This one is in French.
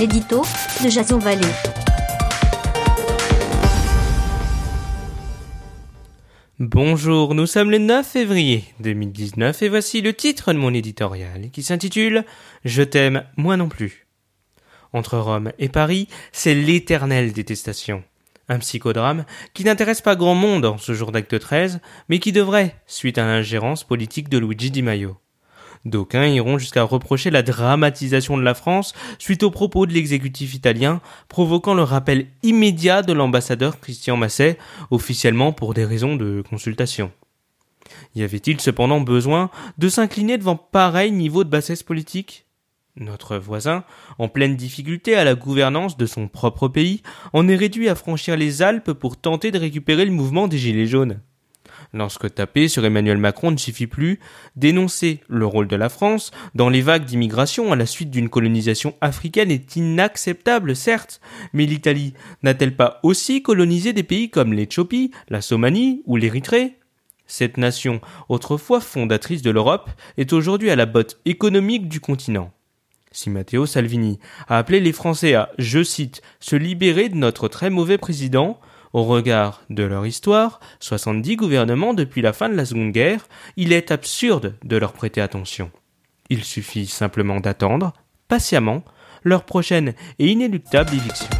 l'édito de Jason Vallée. Bonjour, nous sommes le 9 février 2019 et voici le titre de mon éditorial qui s'intitule Je t'aime, moi non plus. Entre Rome et Paris, c'est l'éternelle détestation. Un psychodrame qui n'intéresse pas grand monde en ce jour d'acte 13, mais qui devrait, suite à l'ingérence politique de Luigi Di Maio. D'aucuns iront jusqu'à reprocher la dramatisation de la France suite aux propos de l'exécutif italien, provoquant le rappel immédiat de l'ambassadeur Christian Masset, officiellement pour des raisons de consultation. Y avait-il cependant besoin de s'incliner devant pareil niveau de bassesse politique? Notre voisin, en pleine difficulté à la gouvernance de son propre pays, en est réduit à franchir les Alpes pour tenter de récupérer le mouvement des Gilets jaunes. Lorsque taper sur Emmanuel Macron ne suffit plus, dénoncer le rôle de la France dans les vagues d'immigration à la suite d'une colonisation africaine est inacceptable, certes, mais l'Italie n'a-t-elle pas aussi colonisé des pays comme l'Éthiopie, la Somalie ou l'Érythrée? Cette nation, autrefois fondatrice de l'Europe, est aujourd'hui à la botte économique du continent. Si Matteo Salvini a appelé les Français à, je cite, se libérer de notre très mauvais président, au regard de leur histoire, 70 gouvernements depuis la fin de la Seconde Guerre, il est absurde de leur prêter attention. Il suffit simplement d'attendre, patiemment, leur prochaine et inéluctable éviction.